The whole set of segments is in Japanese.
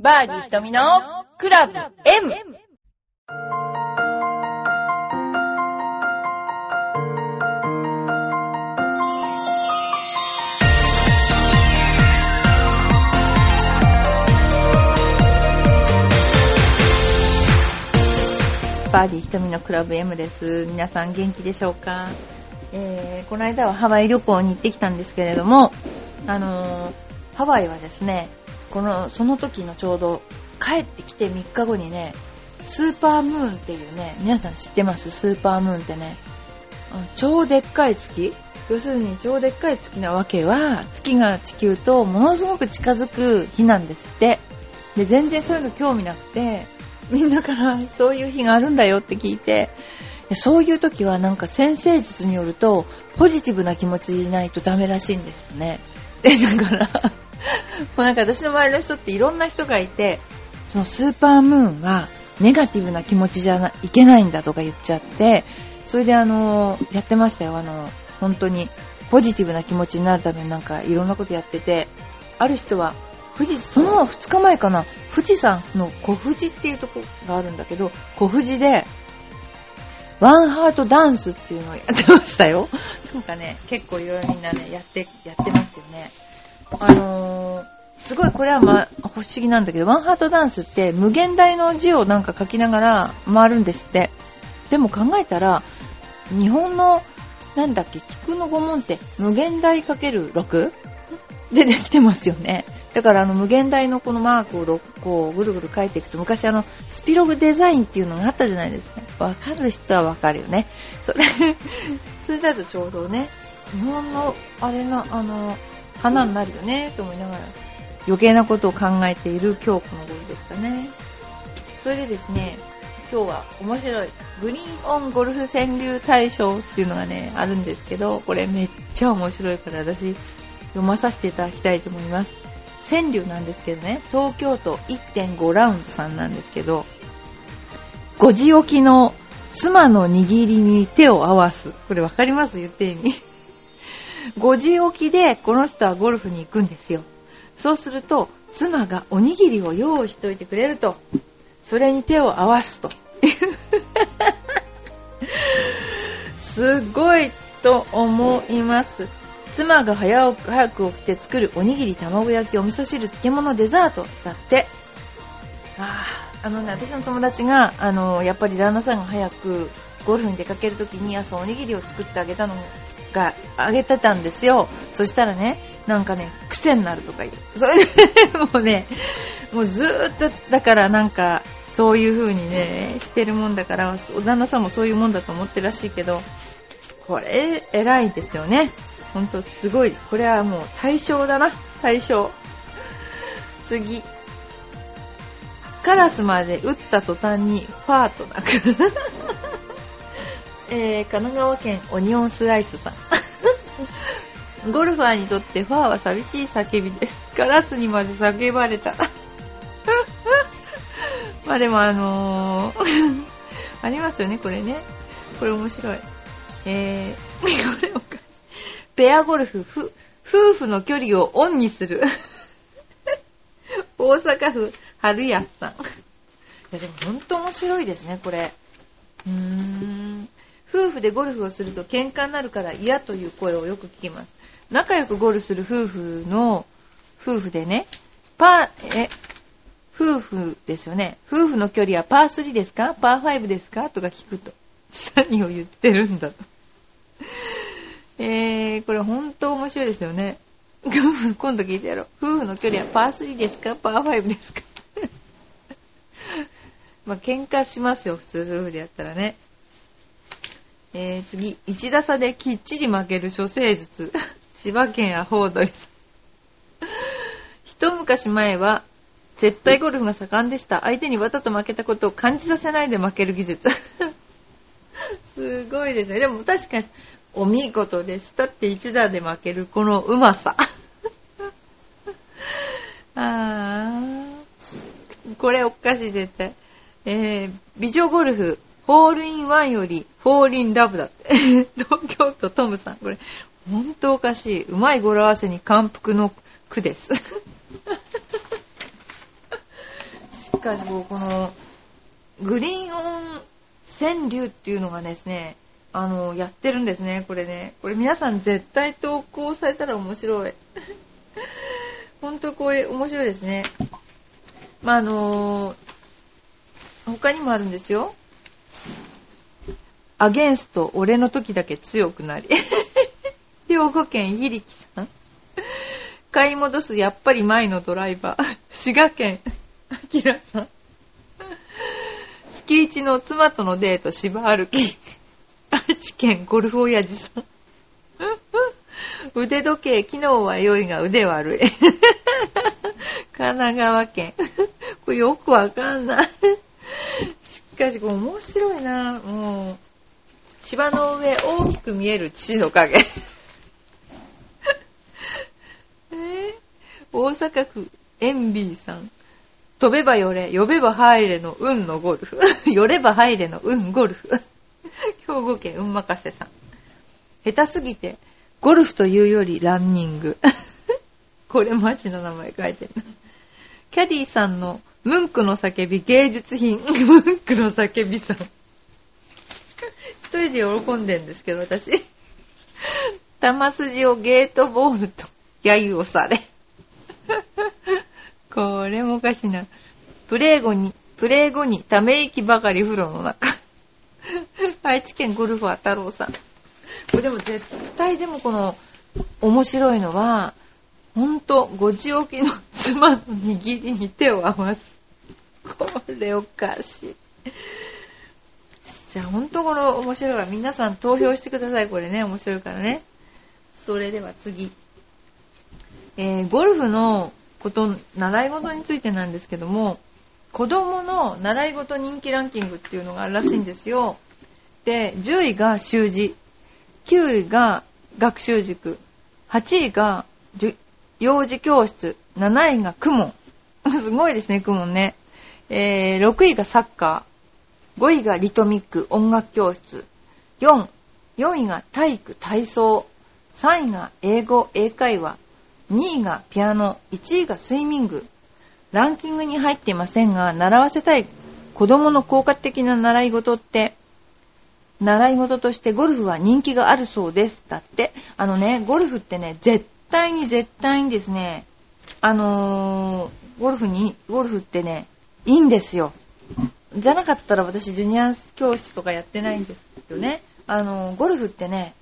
バーディー瞳のクラブ M! バーディー瞳のクラブ M です。皆さん元気でしょうか、えー、この間はハワイ旅行に行ってきたんですけれども、あのーハワイはですね、この、その時のちょうど帰ってきて3日後にね、スーパームーンっていうね、皆さん知ってます？スーパームーンってね、超でっかい月要するに超でっかい月なわけは、月が地球とものすごく近づく日なんですって。で、全然そういうの興味なくて、みんなからそういう日があるんだよって聞いて、そういう時はなんか先生術によると、ポジティブな気持ちでいないとダメらしいんですよね。で、だから、うなんか私の周りの人っていろんな人がいて、そのスーパームーンはネガティブな気持ちじゃないけないんだとか言っちゃって、それであの、やってましたよ。あの、本当にポジティブな気持ちになるためになんかいろんなことやってて、ある人は、富士、その2日前かな、富士山の小富士っていうとこがあるんだけど、小富士で、ワンハートダンスっていうのをやってましたよ。なんかね、結構いろいろみんなね、やって、やってますよね。あのー、すごいこれはま、不思議なんだけど、ワンハートダンスって無限大の字をなんか書きながら回るんですって。でも考えたら、日本の、なんだっけ、菊の御門って無限大かける 6? でできてますよね。だからあの無限大のこのマークをろこうぐるぐる書いていくと昔あのスピログデザインっていうのがあったじゃないですか。わかる人はわかるよね。それ、それだとちょうどね、日本のあれな、あの、花になるよねと思いながら余計なことを考えている今日この頃ですかね。それでですね、今日は面白いグリーンオンゴルフ川柳大賞っていうのがね、あるんですけど、これめっちゃ面白いから私読まさせていただきたいと思います。川柳なんですけどね、東京都1.5ラウンドさんなんですけど、5時起きの妻の握りに手を合わす。これわかります？言って意味。5時起きでこの人はゴルフに行くんですよ。そうすると、妻がおにぎりを用意しといてくれると。それに手を合わすと。すごいと思います。妻が早く早く起きて作るおにぎり、卵焼き、お味噌汁、漬物、デザートだって。ああ、あのね、私の友達が、あの、やっぱり旦那さんが早くゴルフに出かけるときに朝おにぎりを作ってあげたのが、あげてたんですよ。そしたらね、なんかね、癖になるとか言う。それで、もうね、もうずっと、だからなんか、そういう風にね、してるもんだから、旦那さんもそういうもんだと思ってるらしいけど、これ、偉いですよね。ほんとすごい。これはもう対象だな。対象。次。カラスまで打った途端にファーと鳴く。えー、神奈川県オニオンスライスさん。ゴルファーにとってファーは寂しい叫びです。カラスにまで叫ばれた。まあでもあのー ありますよね、これね。これ面白い。えー、これおかしい。ペアゴルフ、ふ、夫婦の距離をオンにする。大阪府春安さん。いやでも本当面白いですね、これ。うーん。夫婦でゴルフをすると喧嘩になるから嫌という声をよく聞きます。仲良くゴルフする夫婦の、夫婦でね、パー、え、夫婦ですよね。夫婦の距離はパー3ですか？パー5ですか？とか聞くと。何を言ってるんだと。えー、これ本当面白いですよね。今度聞いてやろう。夫婦の距離はパー3ですか？パー5ですか？まあ、喧嘩しますよ、普通夫婦でやったらね。えー、次、1打差できっちり負ける処世術。千葉県アホウドリさん。一昔前は、絶対ゴルフが盛んでした。相手にわざと負けたことを感じさせないで負ける技術。すごいですね。でも確かに、お見事でしたって一打で負けるこのうまさ。あー。これおかしい絶対。えー、美女ゴルフ、ホールインワンよりフォーリンラブだって。東京都トムさん。これ、ほんとおかしい。うまい語呂合わせに感服の句です。しかしこのグリーンオン川柳っていうのがですねあのやってるんですねこれねこれ皆さん絶対投稿されたら面白い 本当これ面白いですねまああの他にもあるんですよアゲンスト俺の時だけ強くなり。兵庫県ひりきさん。買い戻すやっぱり前のドライバー。滋賀県。あきらさん。月一の妻とのデート芝歩き。愛知県ゴルフ親父さん。腕時計機能は良いが腕悪い。神奈川県。これよくわかんない。しかし面白いな。もう。芝の上大きく見える父の影 えー、大阪府エンビーさん飛べばよれ、呼べば入れの運のゴルフ。寄れば入れの運ゴルフ。兵庫県運任せさん。下手すぎて、ゴルフというよりランニング。これマジの名前書いてるな。キャディさんのムンクの叫び芸術品。ムンクの叫びさん。人で喜んでんですけど、私。玉筋をゲートボールと揶揄をされ。これもおかしいな。プレー後に、プレー後にため息ばかり風呂の中。愛知県ゴルファー太郎さん。これでも絶対でもこの面白いのは、ほんと、ごち起きの妻の握りに手を合わす。これおかしい。じゃあほんとこの面白いから皆さん投票してください。これね、面白いからね。それでは次。えー、ゴルフのこと、習い事についてなんですけども、子供の習い事人気ランキングっていうのがあるらしいんですよ。で、10位が習字、9位が学習塾、8位が幼児教室、7位が公文。すごいですね、公文ね。えー、6位がサッカー、5位がリトミック、音楽教室、4、4位が体育、体操、3位が英語、英会話、2位がピアノ、1位がスイミング。ランキングに入っていませんが、習わせたい子供の効果的な習い事って、習い事としてゴルフは人気があるそうです。だって、あのね、ゴルフってね、絶対に絶対にですね、あのー、ゴルフに、ゴルフってね、いいんですよ。じゃなかったら私、ジュニア教室とかやってないんですよね。あの、ゴルフってね、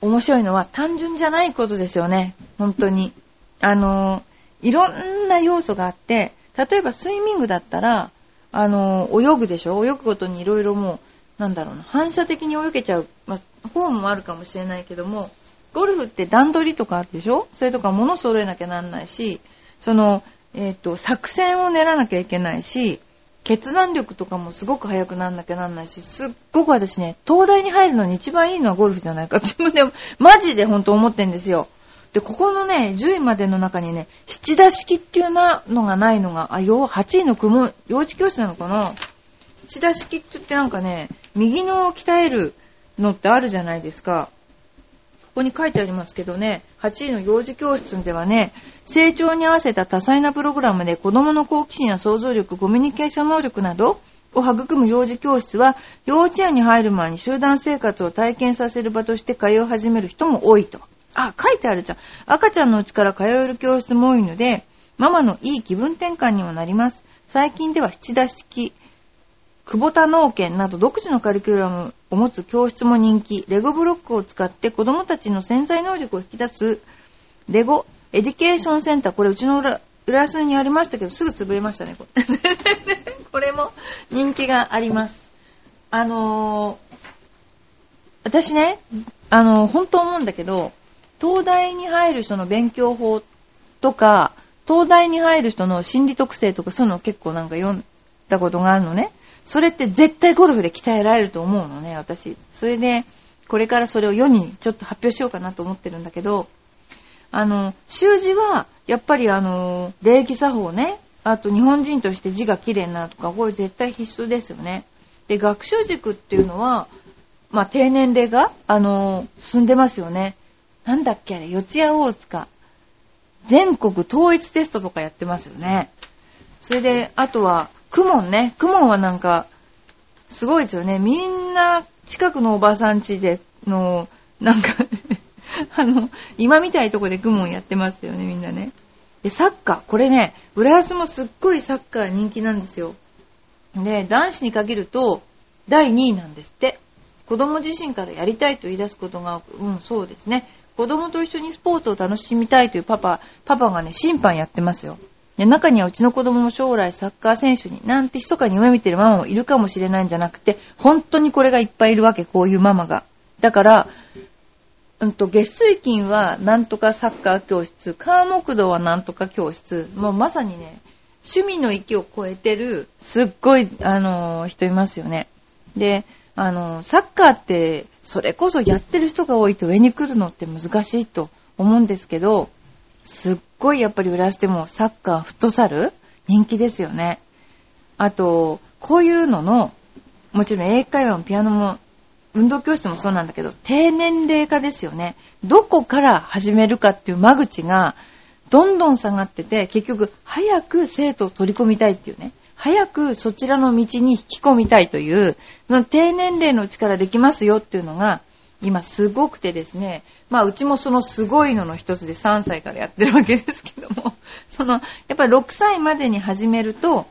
面白いのは単純じゃないことですよね。本当に。あの、いろんな要素があって、例えばスイミングだったら、あの、泳ぐでしょ？泳ぐことにいろいろもう、なんだろうな、反射的に泳げちゃう、まあ、フォームもあるかもしれないけども、ゴルフって段取りとかあるでしょ？それとか物揃えなきゃなんないし、その、えっ、ー、と、作戦を練らなきゃいけないし、決断力とかもすごく速くなんなきゃなんないし、すっごく私ね、東大に入るのに一番いいのはゴルフじゃないか自分でマジで本当思ってんですよ。で、ここのね、10位までの中にね、七田式っていうなのがないのが、あ、よ、8位の雲、幼児教室なのかな？七田式って言ってなんかね、右の鍛えるのってあるじゃないですか。ここに書いてありますけどね、8位の幼児教室ではね、成長に合わせた多彩なプログラムで子供の好奇心や想像力、コミュニケーション能力などを育む幼児教室は、幼稚園に入る前に集団生活を体験させる場として通い始める人も多いと。あ、書いてあるじゃん。赤ちゃんのうちから通える教室も多いので、ママのいい気分転換にもなります。最近では七田式、久保田農研など独自のカリキュラムを持つ教室も人気、レゴブロックを使って子供たちの潜在能力を引き出す、レゴエディケーションセンター、これうちの裏浦安にありましたけど、すぐ潰れましたね、これ。これも人気があります。あのー、私ね、あのー、本当思うんだけど、東大に入る人の勉強法とか、東大に入る人の心理特性とかそういうのを結構なんか読んだことがあるのね。それって絶対ゴルフで鍛えられると思うのね、私。それで、これからそれを世にちょっと発表しようかなと思ってるんだけど、あの、習字は、やっぱりあの、礼儀作法ね、あと日本人として字が綺麗になとか、これ絶対必須ですよね。で、学習塾っていうのは、まあ、低年齢が、あの、進んでますよね。なんだっけあれ、四谷大塚。全国統一テストとかやってますよね。それで、あとは、クモンね。クモンはなんか、すごいですよね。みんな、近くのおばさん家での、なんか あの、今みたいとこでクモンやってますよね、みんなね。で、サッカー。これね、浦安もすっごいサッカー人気なんですよ。で、男子に限ると、第2位なんですって。子供自身からやりたいと言い出すことが、うん、そうですね。子供と一緒にスポーツを楽しみたいというパパ、パパがね、審判やってますよ。で中にはうちの子供も将来サッカー選手になんて密かに夢見てるママもいるかもしれないんじゃなくて、本当にこれがいっぱいいるわけ、こういうママが。だから、うんと、月水金はなんとかサッカー教室、川木道はなんとか教室、もうまさにね、趣味の域を超えてる、すっごい、あのー、人いますよね。で、あのー、サッカーって、それこそやってる人が多いと上に来るのって難しいと思うんですけど、すっごいやっぱり浦安でもサッカー、フットサル？人気ですよね。あと、こういうのの、もちろん英会話もピアノも運動教室もそうなんだけど、低年齢化ですよね。どこから始めるかっていう間口が、どんどん下がってて、結局、早く生徒を取り込みたいっていうね。早くそちらの道に引き込みたいという、低年齢のうちからできますよっていうのが、今すごくてですね、まあうちもそのすごいのの一つで3歳からやってるわけですけども、その、やっぱり6歳までに始めると、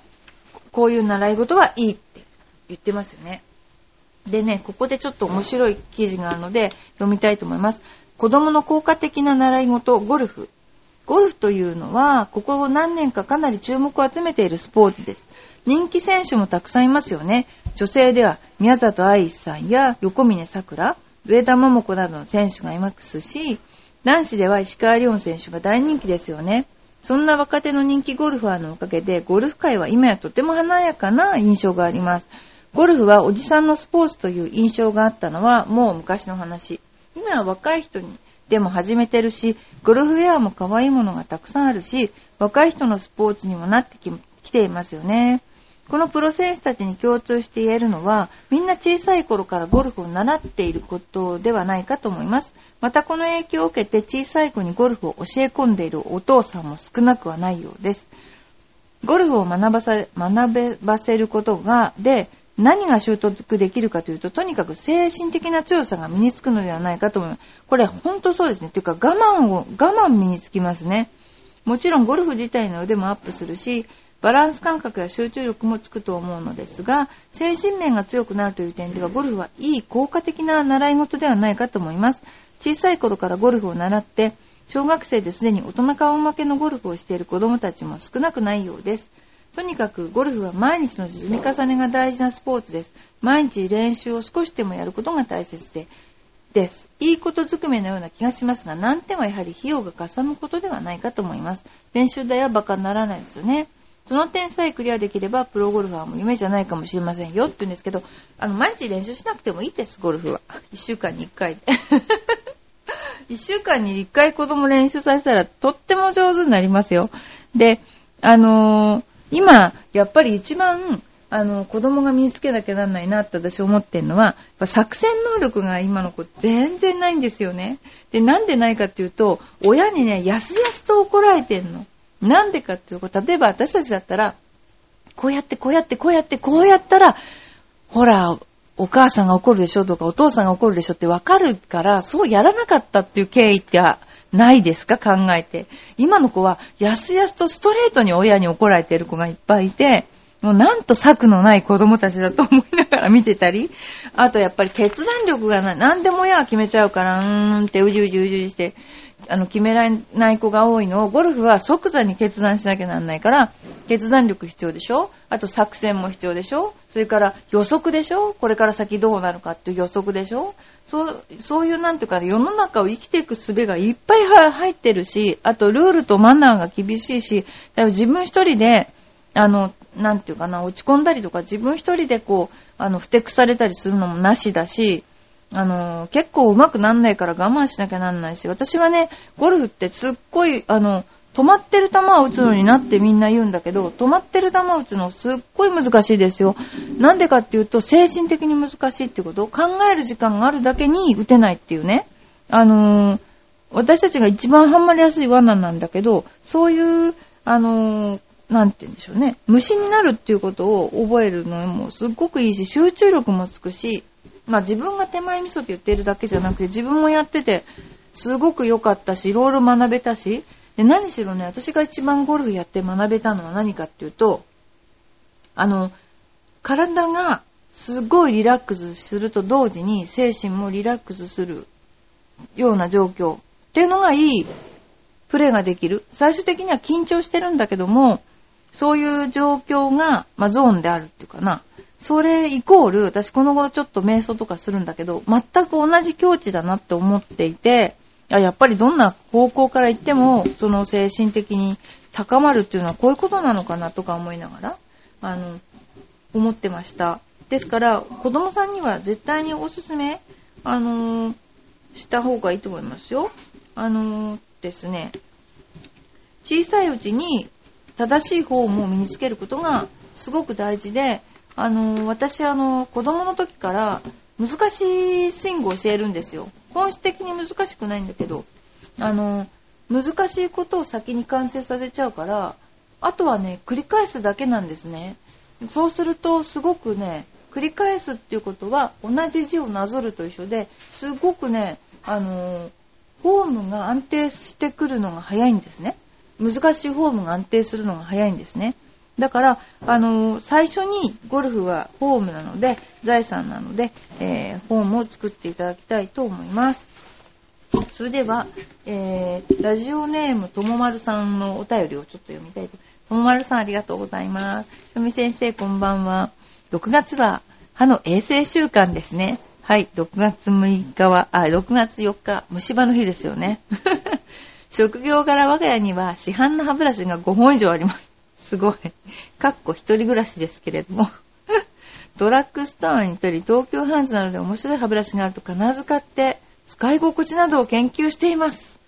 こういう習い事はいいって言ってますよね。でね、ここでちょっと面白い記事があるので読みたいと思います。子供の効果的な習い事、ゴルフ。ゴルフというのは、ここ何年かかなり注目を集めているスポーツです。人気選手もたくさんいますよね。女性では宮里藍さんや横峯さくら、上田桃子などの選手がいますし、男子では石川遼選手が大人気ですよね。そんな若手の人気ゴルファーのおかげで、ゴルフ界は今やとても華やかな印象があります。ゴルフはおじさんのスポーツという印象があったのはもう昔の話。今は若い人にでも始めてるし、ゴルフウェアも可愛いものがたくさんあるし、若い人のスポーツにもなってきていますよね。このプロ選手たちに共通して言えるのは、みんな小さい頃からゴルフを習っていることではないかと思います。またこの影響を受けて小さい子にゴルフを教え込んでいるお父さんも少なくはないようです。ゴルフを学ばさ学ばせることが、で、何が習得できるかというと、とにかく精神的な強さが身につくのではないかと思います。これ本当そうですね。というか我慢を、我慢身につきますね。もちろんゴルフ自体の腕もアップするし、バランス感覚や集中力もつくと思うのですが、精神面が強くなるという点では、ゴルフはいい効果的な習い事ではないかと思います。小さい頃からゴルフを習って、小学生ですでに大人顔負けのゴルフをしている子供たちも少なくないようです。とにかくゴルフは毎日の積み重ねが大事なスポーツです。毎日練習を少しでもやることが大切でです。いいことずくめのような気がしますが、難点はやはり費用がかさむことではないかと思います。練習代は馬鹿にならないですよね。その点さえクリアできれば、プロゴルファーも夢じゃないかもしれませんよって言うんですけど、あの、毎日練習しなくてもいいです、ゴルフは。1週間に1回で。1週間に1回子供練習させたら、とっても上手になりますよ。で、あのー今、やっぱり一番、あの、子供が身につけなきゃなんないなって私思ってるのは、作戦能力が今の子全然ないんですよね。で、なんでないかっていうと、親にね、やすやすと怒られてんの。なんでかっていうと、例えば私たちだったら、こうやってこうやってこうやってこうやったら、ほら、お母さんが怒るでしょとかお父さんが怒るでしょってわかるから、そうやらなかったっていう経緯ってないですか考えて。今の子は、やすやすとストレートに親に怒られてる子がいっぱいいて、もうなんと策のない子供たちだと思いながら見てたり、あとやっぱり決断力がない。何でも親は決めちゃうから、うーんってうじうじうじうじして、あの、決められない子が多いのを、ゴルフは即座に決断しなきゃなんないから、決断力必要でしょ？あと作戦も必要でしょ？それから予測でしょ？これから先どうなるかっていう予測でしょ？そう、そういうなんていうか、世の中を生きていく術がいっぱい入ってるし、あとルールとマナーが厳しいし、だ自分一人で、あの、なんていうかな、落ち込んだりとか、自分一人でこう、あの、ふてくされたりするのもなしだし、あの、結構上手くなんないから我慢しなきゃなんないし、私はね、ゴルフってすっごい、あの、止まってる球を打つのになってみんな言うんだけど、止まってる球を打つのすっごい難しいですよ。なんでかっていうと、精神的に難しいってこと考える時間があるだけに打てないっていうね。あのー、私たちが一番ハマりやすい罠なんだけど、そういう、あのー、なんて言うんでしょうね。虫になるっていうことを覚えるのもすっごくいいし、集中力もつくし、まあ自分が手前味噌って言ってるだけじゃなくて、自分もやってて、すごく良かったし、いろいろ学べたし、で、何しろね、私が一番ゴルフやって学べたのは何かっていうと、あの、体がすごいリラックスすると同時に精神もリラックスするような状況っていうのがいいプレーができる。最終的には緊張してるんだけども、そういう状況が、まあ、ゾーンであるっていうかな。それイコール、私この頃ちょっと瞑想とかするんだけど、全く同じ境地だなって思っていて、やっぱりどんな方向から行っても、その精神的に高まるっていうのはこういうことなのかなとか思いながら、あの、思ってました。ですから、子供さんには絶対におすすめ、あのー、した方がいいと思いますよ。あのー、ですね、小さいうちに正しいフォームを身につけることがすごく大事で、あの、私、あの、子供の時から難しいスイングを教えるんですよ。本質的に難しくないんだけど、あの、難しいことを先に完成させちゃうから、あとはね、繰り返すだけなんですね。そうすると、すごくね、繰り返すっていうことは同じ字をなぞると一緒ですごくね、あの、フォームが安定してくるのが早いんですね。難しいフォームが安定するのが早いんですね。だから、あのー、最初にゴルフはフォームなので、財産なので、えー、フォームを作っていただきたいと思います。それでは、えー、ラジオネームともまるさんのお便りをちょっと読みたいと。ともまるさんありがとうございます。ひとみ先生こんばんは。6月は歯の衛生週間ですね。はい、6月6日は、あ、6月4日、虫歯の日ですよね。職業柄我が家には市販の歯ブラシが5本以上あります。すごい。かっこ一人暮らしですけれども。ドラッグストアに行ったり、東京ハンズなどで面白い歯ブラシがあると必ず買って、使い心地などを研究しています。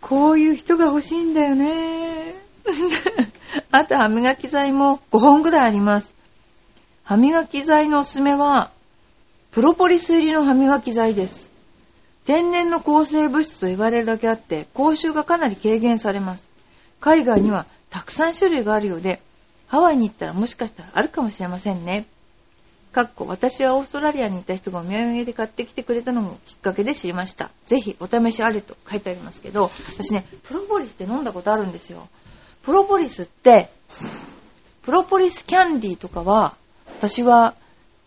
こういう人が欲しいんだよね。あと歯磨き剤も5本ぐらいあります。歯磨き剤のおすすめは、プロポリス入りの歯磨き剤です。天然の抗生物質と言われるだけあって、口臭がかなり軽減されます。海外にはたくさん種類があるようで、ハワイに行ったらもしかしたらあるかもしれませんね。かっこ私はオーストラリアに行った人がお土産で買ってきてくれたのもきっかけで知りました。ぜひお試しあれと書いてありますけど、私ね、プロポリスって飲んだことあるんですよ。プロポリスって、プロポリスキャンディーとかは、私は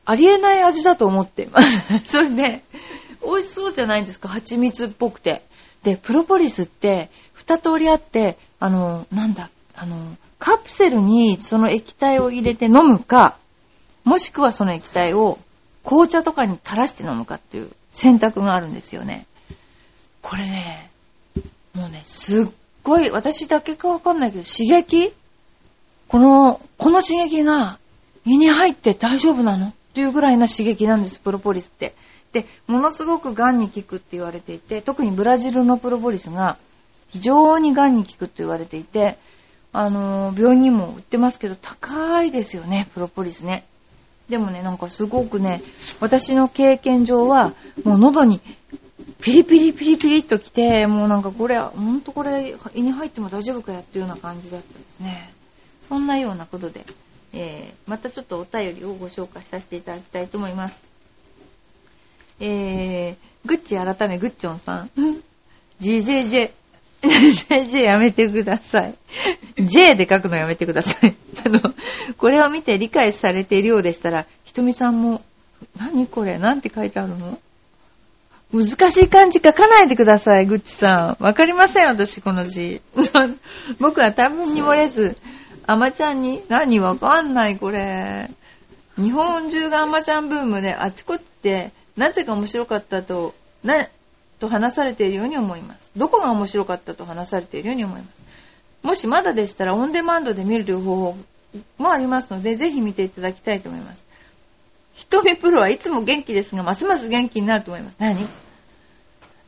ありえない味だと思ってます。それで、美味しそうじゃないんですか、蜂蜜っぽくて。で、プロポリスって二通りあって、あの、なんだ、あの、カプセルにその液体を入れて飲むか、もしくはその液体を紅茶とかに垂らして飲むかっていう選択があるんですよね。これね、もうね、すっごい、私だけかわかんないけど、刺激？この、この刺激が胃に入って大丈夫なのっていうぐらいな刺激なんです、プロポリスって。で、ものすごく癌に効くって言われていて、特にブラジルのプロポリスが非常に癌に効くって言われていて、あの、病院にも売ってますけど、高いですよね、プロポリスね。でもね、なんかすごくね、私の経験上は、もう喉にピリピリピリピリっときて、もうなんかこれ、ほんとこれ胃に入っても大丈夫かやっていうような感じだったですね。そんなようなことで、えー、またちょっとお便りをご紹介させていただきたいと思います。えー、グッチ改めグッチョンさん。GJJ。JJ やめてください。J で書くのやめてください。あの、これを見て理解されているようでしたら、ひとみさんも、何これ？なんて書いてあるの？難しい漢字書かないでください、グッチさん。わかりません、私、この字。僕は多分に漏れず、アマちゃんに、何わかんない、これ。日本中がアマちゃんブームで、あちこちで、なぜか面白かったと、な、と話されているように思います。どこが面白かったと話されているように思います。もしまだでしたら、オンデマンドで見るという方法もありますので、ぜひ見ていただきたいと思います。瞳プロはいつも元気ですが、ますます元気になると思います。何？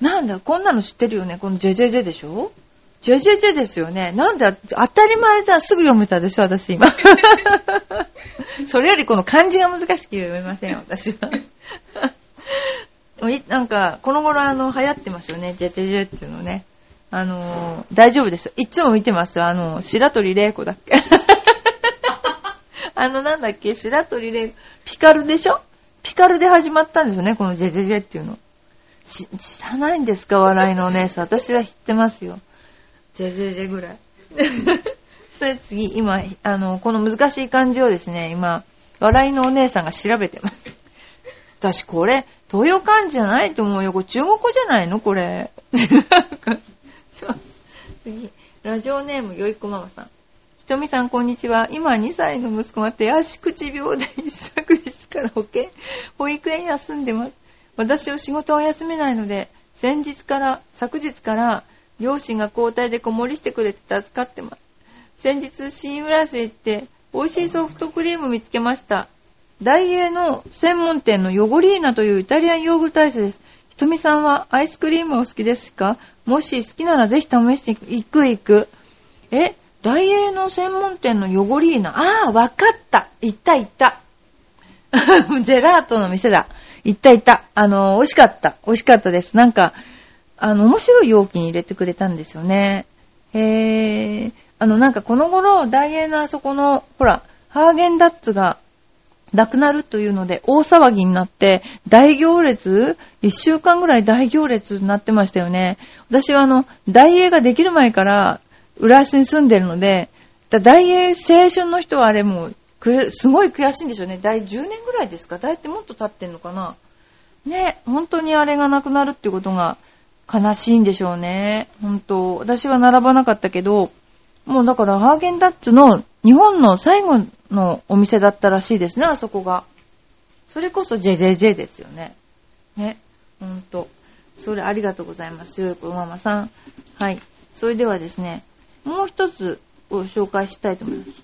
なんだ、こんなの知ってるよね。このジェジェジェでしょ？ジェジェジェですよね。なんで、当たり前じゃすぐ読めたでしょ、私今。それよりこの漢字が難しく読めません、私は。なんか、この頃あの、流行ってますよね、ジェジェジェっていうのね。あのー、大丈夫ですいつも見てます。あの、白鳥玲子だっけ あの、なんだっけ？白鳥玲子。ピカルでしょ？ピカルで始まったんですよね、このジェジェジェっていうの。知らないんですか？笑いのお姉さん。私は知ってますよ。ジェジェジェぐらい。それ次、今、あの、この難しい漢字をですね、今、笑いのお姉さんが調べてます。私これ、東洋漢字じゃないと思うよ。これ中国語じゃないの？これ。次、ラジオネームよいこママさん。ひとみさん、こんにちは。今、2歳の息子が手足口病で一昨日から保健、保育園休んでます。私は仕事を休めないので、先日から、昨日から、両親が交代で子守りしてくれて助かってます。先日、シームラスへ行って、美味しいソフトクリーム見つけました。大英の専門店のヨゴリーナというイタリアンヨーグルトアイスです。ひとみさんはアイスクリームお好きですか？もし好きならぜひ試していくいく行く。え、大英の専門店のヨゴリーナ。ああ、わかった。行った行った。ジェラートの店だ。行った行った。あの、美味しかった。美味しかったです。なんか、あの、面白い容器に入れてくれたんですよね。へー。あの、なんかこの頃、大英のあそこの、ほら、ハーゲンダッツがなくなるというので大騒ぎになって、大行列一週間ぐらい大行列になってましたよね。私はあの、大英ができる前から浦安に住んでるので、大英青春の人はあれもう、すごい悔しいんでしょうね。大10年ぐらいですか？大ってもっと経ってんのかな？ね、本当にあれがなくなるってことが悲しいんでしょうね。本当。私は並ばなかったけど、もうだからハーゲンダッツの日本の最後のお店だったらしいですね、あそこが。それこそ JJJ ですよね。ね。ほんと。それありがとうございます。よいこママさん。はい。それではですね、もう一つご紹介したいと思います。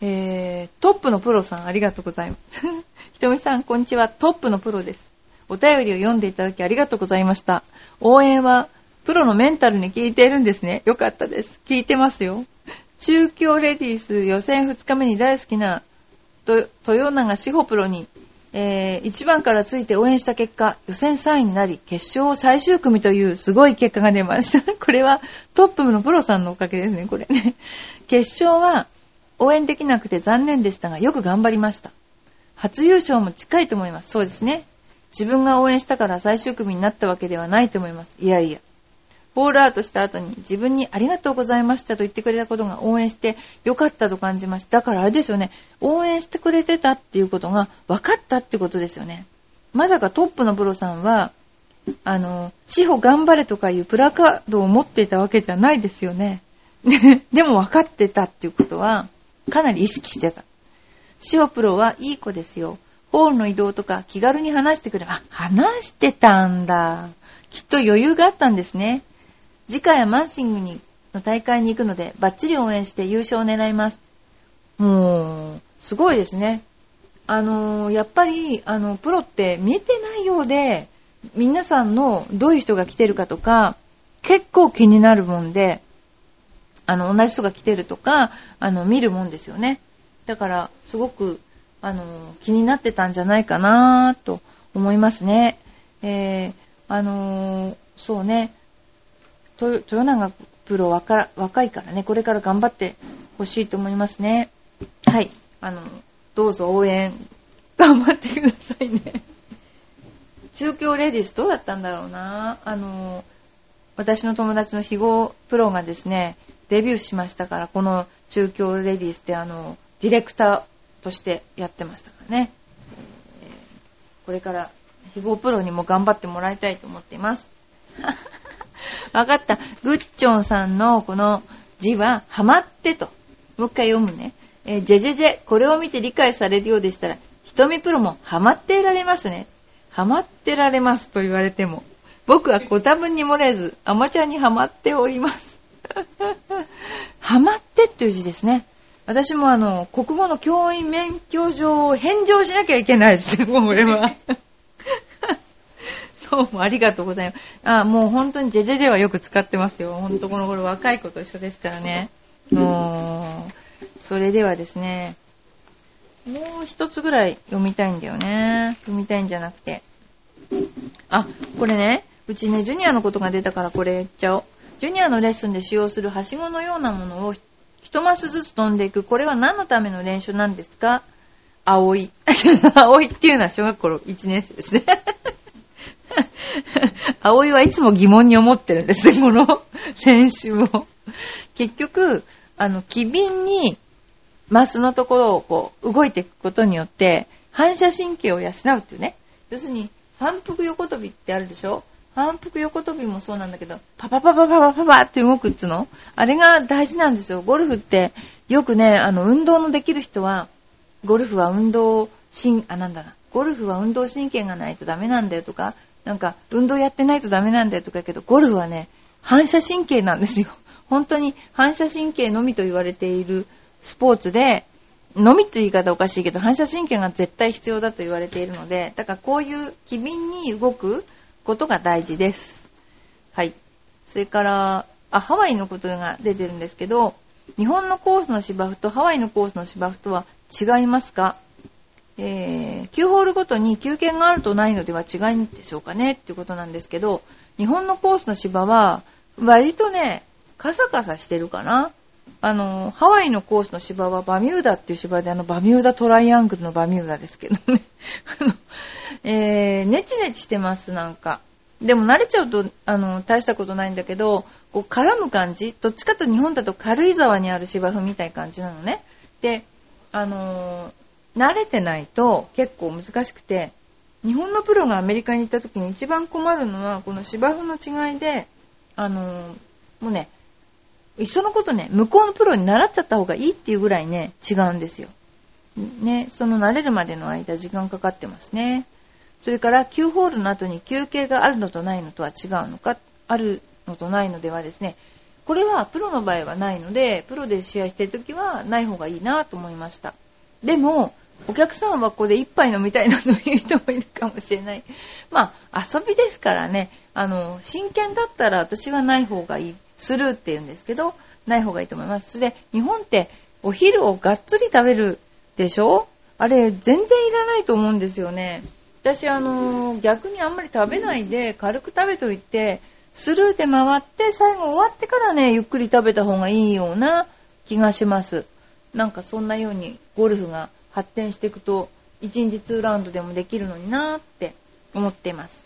えー、トップのプロさん、ありがとうございます。ひとみさん、こんにちは。トップのプロです。お便りを読んでいただきありがとうございました。応援は、プロのメンタルに効いているんですね。よかったです。聞いてますよ。中京レディース予選2日目に大好きな豊永志保プロに、えー、1番からついて応援した結果、予選3位になり、決勝最終組というすごい結果が出ました。これはトップのプロさんのおかげですね、これね。決勝は応援できなくて残念でしたが、よく頑張りました。初優勝も近いと思います。そうですね。自分が応援したから最終組になったわけではないと思います。いやいや。ホールアウトした後に自分にありがとうございましたと言ってくれたことが応援してよかったと感じました。だからあれですよね。応援してくれてたっていうことが分かったってことですよね。まさかトップのプロさんは、あの、司法頑張れとかいうプラカードを持っていたわけじゃないですよね。でも分かってたっていうことは、かなり意識してた。司法プロはいい子ですよ。ホールの移動とか気軽に話してくれ。あ、話してたんだ。きっと余裕があったんですね。次回はマンシングにの大会に行くので、バッチリ応援して優勝を狙います。もう、すごいですね。あの、やっぱり、あの、プロって見えてないようで、皆さんのどういう人が来てるかとか、結構気になるもんで、あの、同じ人が来てるとか、あの、見るもんですよね。だから、すごく、あの、気になってたんじゃないかなと思いますね。えー、あのそうね、豊永プロ若若いからね、これから頑張ってほしいと思いますね。はい。あの、どうぞ応援、頑張ってくださいね。中京レディスどうだったんだろうな。あの、私の友達の肥後プロがですね、デビューしましたから、この中京レディスってあの、ディレクターとしてやってましたからね。これから肥後プロにも頑張ってもらいたいと思っています。わかった。グッチョンさんのこの字は、ハマってと。もう一回読むね。えー、ジェジェジェ、これを見て理解されるようでしたら、瞳プロもハマってられますね。ハマってられますと言われても。僕はご多分に漏れず、アマチュアにハマっております。ハマってっていう字ですね。私もあの、国語の教員免許状を返上しなきゃいけないですよ、これは。どうもありがとうございます。あ、もう本当にジェジェジェはよく使ってますよ。ほんとこの頃若い子と一緒ですからね。もう、それではですね、もう一つぐらい読みたいんだよね。読みたいんじゃなくて。あ、これね、うちね、ジュニアのことが出たからこれ言っちゃおう。ジュニアのレッスンで使用するはしごのようなものを一マスずつ飛んでいく。これは何のための練習なんですか？葵。葵っていうのは小学校1年生ですね。葵はいつも疑問に思ってるんです、この 練習を。結局、あの、機敏にマスのところをこう動いていくことによって反射神経を養うっていうね。要するに反復横跳びってあるでしょ？反復横跳びもそうなんだけど、パパパパパパパパって動くっつうの？あれが大事なんですよ。ゴルフってよくね、あの、運動のできる人は、ゴルフは運動神、あ、なんだな。ゴルフは運動神経がないとダメなんだよとか、なんか、運動やってないとダメなんだよとか言うけど、ゴルフはね、反射神経なんですよ。本当に反射神経のみと言われているスポーツで、のみって言い方おかしいけど、反射神経が絶対必要だと言われているので、だからこういう機敏に動くことが大事です。はい。それから、あ、ハワイのことが出てるんですけど、日本のコースの芝生とハワイのコースの芝生とは違いますか？えー、9ホールごとに休憩があるとないのでは違いんでしょうかねっていうことなんですけど、日本のコースの芝は割とね、カサカサしてるかな。あの、ハワイのコースの芝はバミューダっていう芝で、あの、バミューダトライアングルのバミューダですけどね。あの、えー、ネチネチしてます、なんか。でも慣れちゃうと、あの、大したことないんだけど、こう絡む感じどっちかと日本だと軽井沢にある芝生みたいな感じなのね。で、あのー、慣れてないと結構難しくて、日本のプロがアメリカに行った時に一番困るのは、この芝生の違いで、あのー、もうね、いっそのことね、向こうのプロに習っちゃった方がいいっていうぐらいね、違うんですよ。ね、その慣れるまでの間時間かかってますね。それから9ホールの後に休憩があるのとないのとは違うのか、あるのとないのではですね、これはプロの場合はないので、プロで試合してる時はない方がいいなと思いました。でも、お客さんはここで一杯飲みたいなという人もいるかもしれない。まあ、遊びですからね、あの、真剣だったら私はない方がいい。スルーって言うんですけど、ない方がいいと思います。それで、日本ってお昼をがっつり食べるでしょ？あれ、全然いらないと思うんですよね。私、あの、逆にあんまり食べないで、軽く食べといて、スルーで回って、最後終わってからね、ゆっくり食べた方がいいような気がします。なんかそんなようにゴルフが発展していくと、1日2ラウンドでもできるのになーって思っています。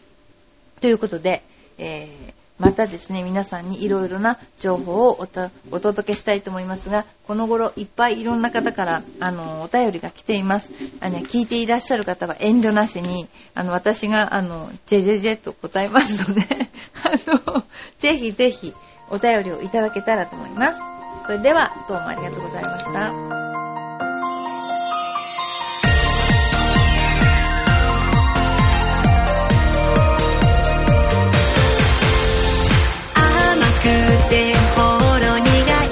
ということで、えーまたですね、皆さんにいろいろな情報をお届けしたいと思いますが、この頃いっぱいいろんな方から、あの、お便りが来ています。あの、聞いていらっしゃる方は遠慮なしに、あの、私が、あの、ジェジェジェと答えますので あの、ぜひぜひお便りをいただけたらと思います。それでは、どうもありがとうございました。くてほろ苦い。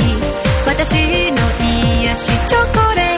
私の癒しチョコレート。